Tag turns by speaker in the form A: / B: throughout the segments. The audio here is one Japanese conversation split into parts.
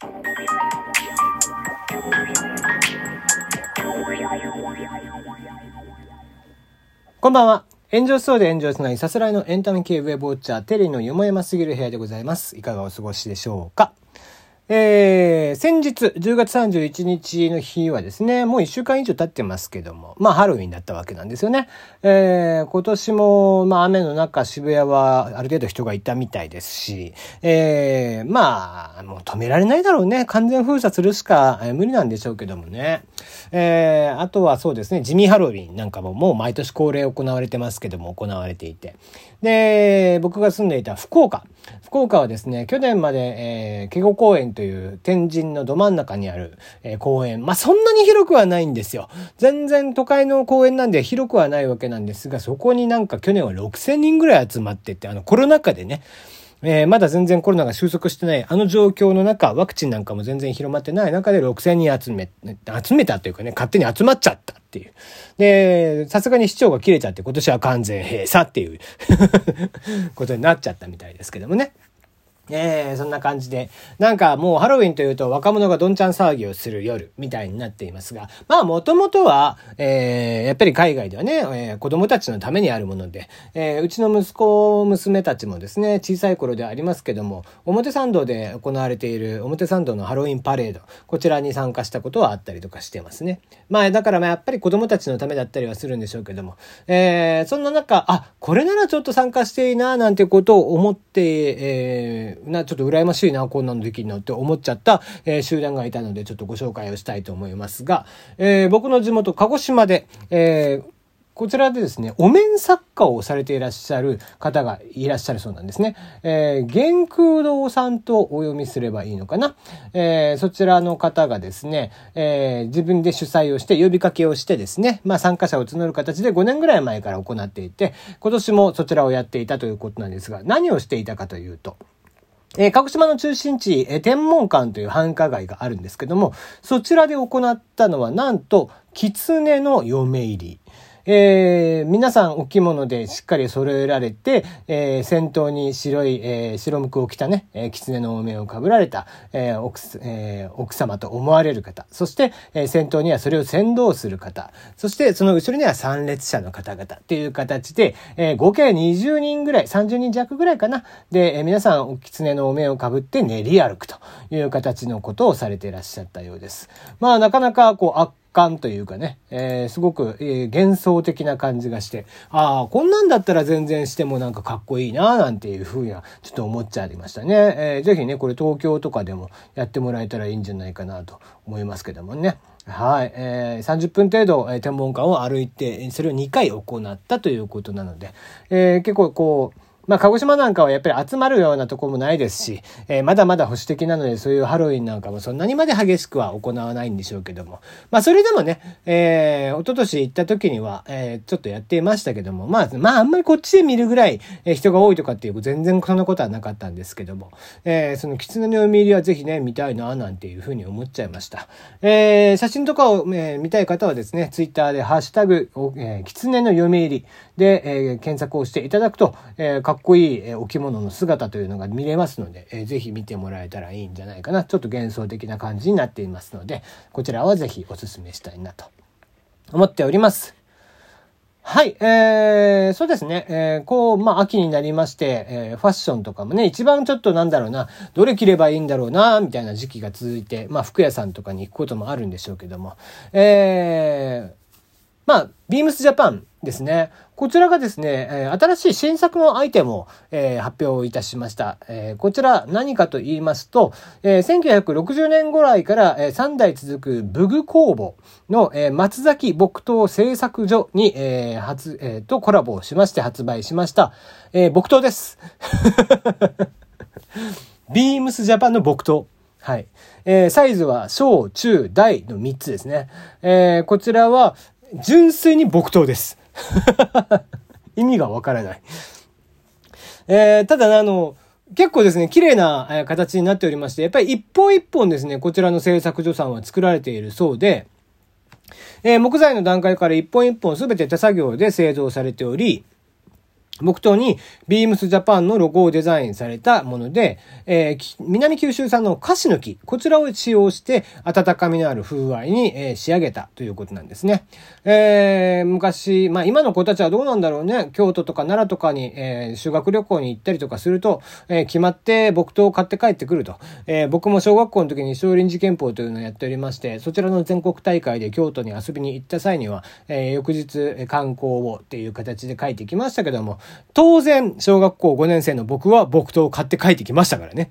A: こんばんは。炎上しそうで炎上しないさすらいのエンタメ系ウェブウォッチャーテリーのよもやますぎる部屋でございます。いかがお過ごしでしょうか？えー、先日、10月31日の日はですね、もう1週間以上経ってますけども、まあハロウィンだったわけなんですよね。えー、今年も、まあ雨の中渋谷はある程度人がいたみたいですし、えー、まあ、もう止められないだろうね。完全封鎖するしか、えー、無理なんでしょうけどもね。えー、あとはそうですね、地味ハロウィンなんかももう毎年恒例行われてますけども、行われていて。で、僕が住んでいた福岡。福岡はですね、去年まで、えー、ケゴ公園という天神のど真ん中にある、えー、公園。まあ、そんなに広くはないんですよ。全然都会の公園なんで広くはないわけなんですが、そこになんか去年は6000人ぐらい集まってて、あのコロナ禍でね、えー、まだ全然コロナが収束してない、あの状況の中、ワクチンなんかも全然広まってない中で6000人集め、集めたというかね、勝手に集まっちゃったっていう。で、さすがに市長が切れちゃって今年は完全閉鎖っていう ことになっちゃったみたいですけどもね。えー、そんな感じで。なんかもうハロウィンというと若者がどんちゃん騒ぎをする夜みたいになっていますが、まあもともとは、えー、やっぱり海外ではね、えー、子供たちのためにあるもので、えー、うちの息子、娘たちもですね、小さい頃ではありますけども、表参道で行われている表参道のハロウィンパレード、こちらに参加したことはあったりとかしてますね。まあだからまあやっぱり子供たちのためだったりはするんでしょうけども、えー、そんな中、あ、これならちょっと参加していいな、なんてことを思って、えー、な、ちょっと羨ましいな、こんなのできるのって思っちゃった、えー、集団がいたので、ちょっとご紹介をしたいと思いますが、えー、僕の地元、鹿児島で、えー、こちらでですね、お面作家をされていらっしゃる方がいらっしゃるそうなんですね。えー、玄空堂さんとお読みすればいいのかな。えー、そちらの方がですね、えー、自分で主催をして呼びかけをしてですね、まあ参加者を募る形で5年ぐらい前から行っていて、今年もそちらをやっていたということなんですが、何をしていたかというと、えー、鹿児島の中心地、えー、天文館という繁華街があるんですけども、そちらで行ったのはなんと、狐の嫁入り。えー、皆さんお着物でしっかり揃えられて、えー、先頭に白い、えー、白むくを着たね、えー、狐のお面をかぶられた、えー奥えー、奥様と思われる方、そして、えー、先頭にはそれを先導する方、そしてその後ろには参列者の方々っていう形で、えー、合計20人ぐらい、30人弱ぐらいかな。で、えー、皆さんお狐のお面をかぶって練り歩くという形のことをされていらっしゃったようです。まあなかなかこう感というかね、えー、すごく、えー、幻想的な感じがして、ああ、こんなんだったら全然してもなんかかっこいいな、なんていうふうにはちょっと思っちゃいましたね。えー、ぜひね、これ東京とかでもやってもらえたらいいんじゃないかなと思いますけどもね。はい。えー、30分程度、えー、天文館を歩いて、それを2回行ったということなので、えー、結構こう、まあ、鹿児島なんかはやっぱり集まるようなとこもないですし、えー、まだまだ保守的なので、そういうハロウィンなんかもそんなにまで激しくは行わないんでしょうけども。まあ、それでもね、えー、一昨年行った時には、えー、ちょっとやっていましたけども、まあ、まあ、あんまりこっちで見るぐらい、えー、人が多いとかっていう、全然そんなことはなかったんですけども、えー、その狐の読み入りはぜひね、見たいな、なんていうふうに思っちゃいました。えー、写真とかを、えー、見たい方はですね、ツイッターでハッシュタグ、えー、狐の読み入りで、えー、検索をしていただくと、えー、っこいい、えー、置物の姿というのが見れますので、えー、ぜひ見てもらえたらいいんじゃないかな。ちょっと幻想的な感じになっていますので、こちらはぜひお勧めしたいなと思っております。はい、えー、そうですね。えー、こう、まあ、秋になりまして、えー、ファッションとかもね、一番ちょっとなんだろうな、どれ着ればいいんだろうな、みたいな時期が続いて、まあ、服屋さんとかに行くこともあるんでしょうけども、えー、まあ、ビームスジャパンですね。こちらがですね、新しい新作のアイテムを、発表いたしました。こちら何かと言いますと、え1960年ぐらいから、え3代続くブグ工房の、松崎木刀製作所に、え初、とコラボしまして発売しました、木刀です。ビームスジャパンの木刀。はい。サイズは小、中、大の3つですね。こちらは、純粋に木刀です。意味がわからない。えー、ただ、あの、結構ですね、綺麗な形になっておりまして、やっぱり一本一本ですね、こちらの製作所さんは作られているそうで、えー、木材の段階から一本一本すべて手作業で製造されており、木刀にビームスジャパンのロゴをデザインされたもので、えー、南九州産のカシの木、こちらを使用して温かみのある風合いに、えー、仕上げたということなんですね。えー、昔、まあ今の子たちはどうなんだろうね。京都とか奈良とかに、えー、修学旅行に行ったりとかすると、えー、決まって木刀を買って帰ってくると。えー、僕も小学校の時に少林寺拳法というのをやっておりまして、そちらの全国大会で京都に遊びに行った際には、えー、翌日観光をっていう形で書いてきましたけども、当然、小学校5年生の僕は木刀を買って帰ってきましたからね。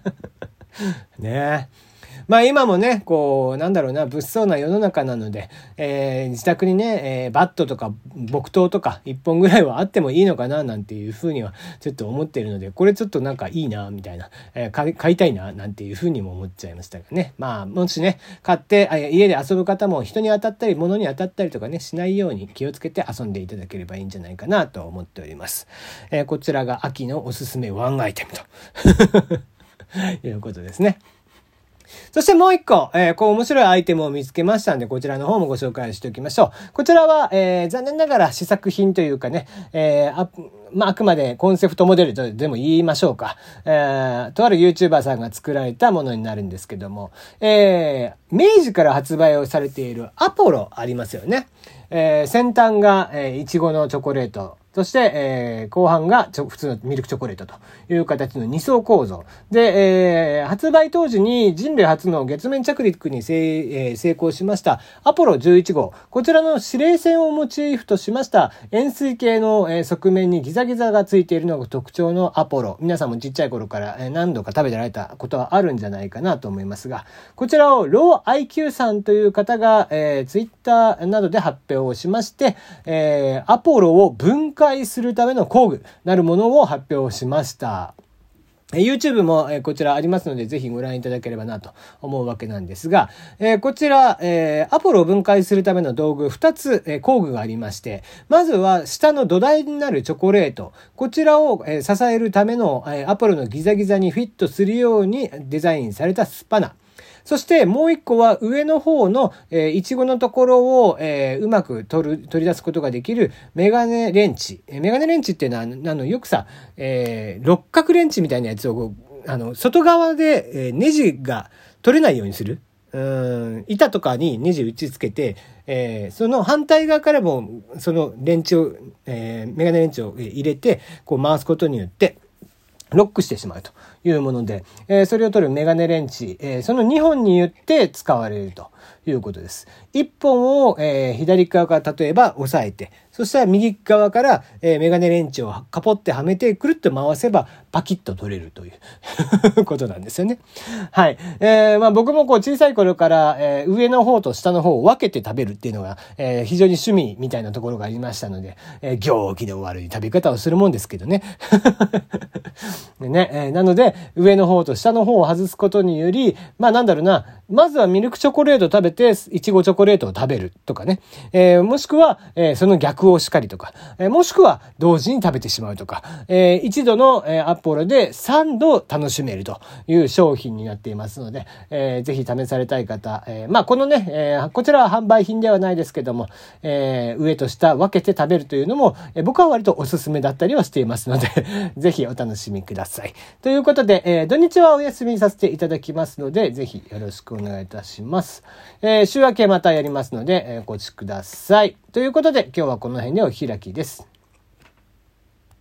A: ねえ。まあ今もね、こう、なんだろうな、物騒な世の中なので、えー、自宅にね、えー、バットとか木刀とか一本ぐらいはあってもいいのかな、なんていうふうにはちょっと思ってるので、これちょっとなんかいいな、みたいな、えー、買いたいな、なんていうふうにも思っちゃいましたがね。まあ、もしね、買って、家で遊ぶ方も人に当たったり、物に当たったりとかね、しないように気をつけて遊んでいただければいいんじゃないかなと思っております。えー、こちらが秋のおすすめワンアイテムと いうことですね。そしてもう一個、えー、こう面白いアイテムを見つけましたんで、こちらの方もご紹介しておきましょう。こちらは、えー、残念ながら試作品というかね、えー、あ、まあ、あくまでコンセプトモデルとでも言いましょうか。えー、とある YouTuber さんが作られたものになるんですけども、えー、明治から発売をされているアポロありますよね。えー、先端が、えー、いちごのチョコレート。そして、えー、後半がちょ普通のミルクチョコレートという形の2層構造。で、えー、発売当時に人類初の月面着陸に成,、えー、成功しましたアポロ11号。こちらの指令線をモチーフとしました円錐形の、えー、側面にギザギザがついているのが特徴のアポロ。皆さんもちっちゃい頃から、え何度か食べてられたことはあるんじゃないかなと思いますが、こちらをロー IQ さんという方が、えー、ツイッターなどで発表をしまして、えー、アポロを分解売するための工具なるものを発表しました。YouTube もこちらありますので、ぜひご覧いただければなと思うわけなんですが、こちら、アポロを分解するための道具2つ工具がありまして、まずは下の土台になるチョコレート。こちらを支えるためのアポロのギザギザにフィットするようにデザインされたスパナ。そしてもう一個は上の方の、えー、イチゴのところを、えー、うまく取る、取り出すことができるメガネレンチ。えー、メガネレンチっていうのは、あの、よくさ、えー、六角レンチみたいなやつを、あの、外側で、えー、ネジが取れないようにする。うん、板とかにネジ打ち付けて、えー、その反対側からも、そのレンチを、えー、メガネレンチを入れて、こう回すことによって、ロックしてしまうというもので、えー、それを取るメガネレンチ、えー、その2本によって使われると。いうことです。1本を、えー、左側から例えば押さえて、そしたら右側から、えー、メガネレンチをカポってはめてくるっと回せばパキッと取れるという ことなんですよね。はい。えー、まあ僕もこう小さい頃から、えー、上の方と下の方を分けて食べるっていうのが、えー、非常に趣味みたいなところがありましたので、えー、行儀の悪い食べ方をするもんですけどね。ね、えー、なので上の方と下の方を外すことにより、まあなんだろうな、まずはミルクチョコレート食べて、いちごチョコレートを食べるとかね。えー、もしくは、えー、その逆をしかりとか、えー、もしくは同時に食べてしまうとか、えー、一度の、えー、アポロで3度楽しめるという商品になっていますので、えー、ぜひ試されたい方、えー、まあこのね、えー、こちらは販売品ではないですけども、えー、上と下分けて食べるというのも、えー、僕は割とおすすめだったりはしていますので ぜひお楽しみください。ということで、えー、土日はお休みさせていただきますので、ぜひよろしくお願いいたします。えー、週明けまたやりますので、えー、お越しください。ということで、今日はこの辺でお開きです。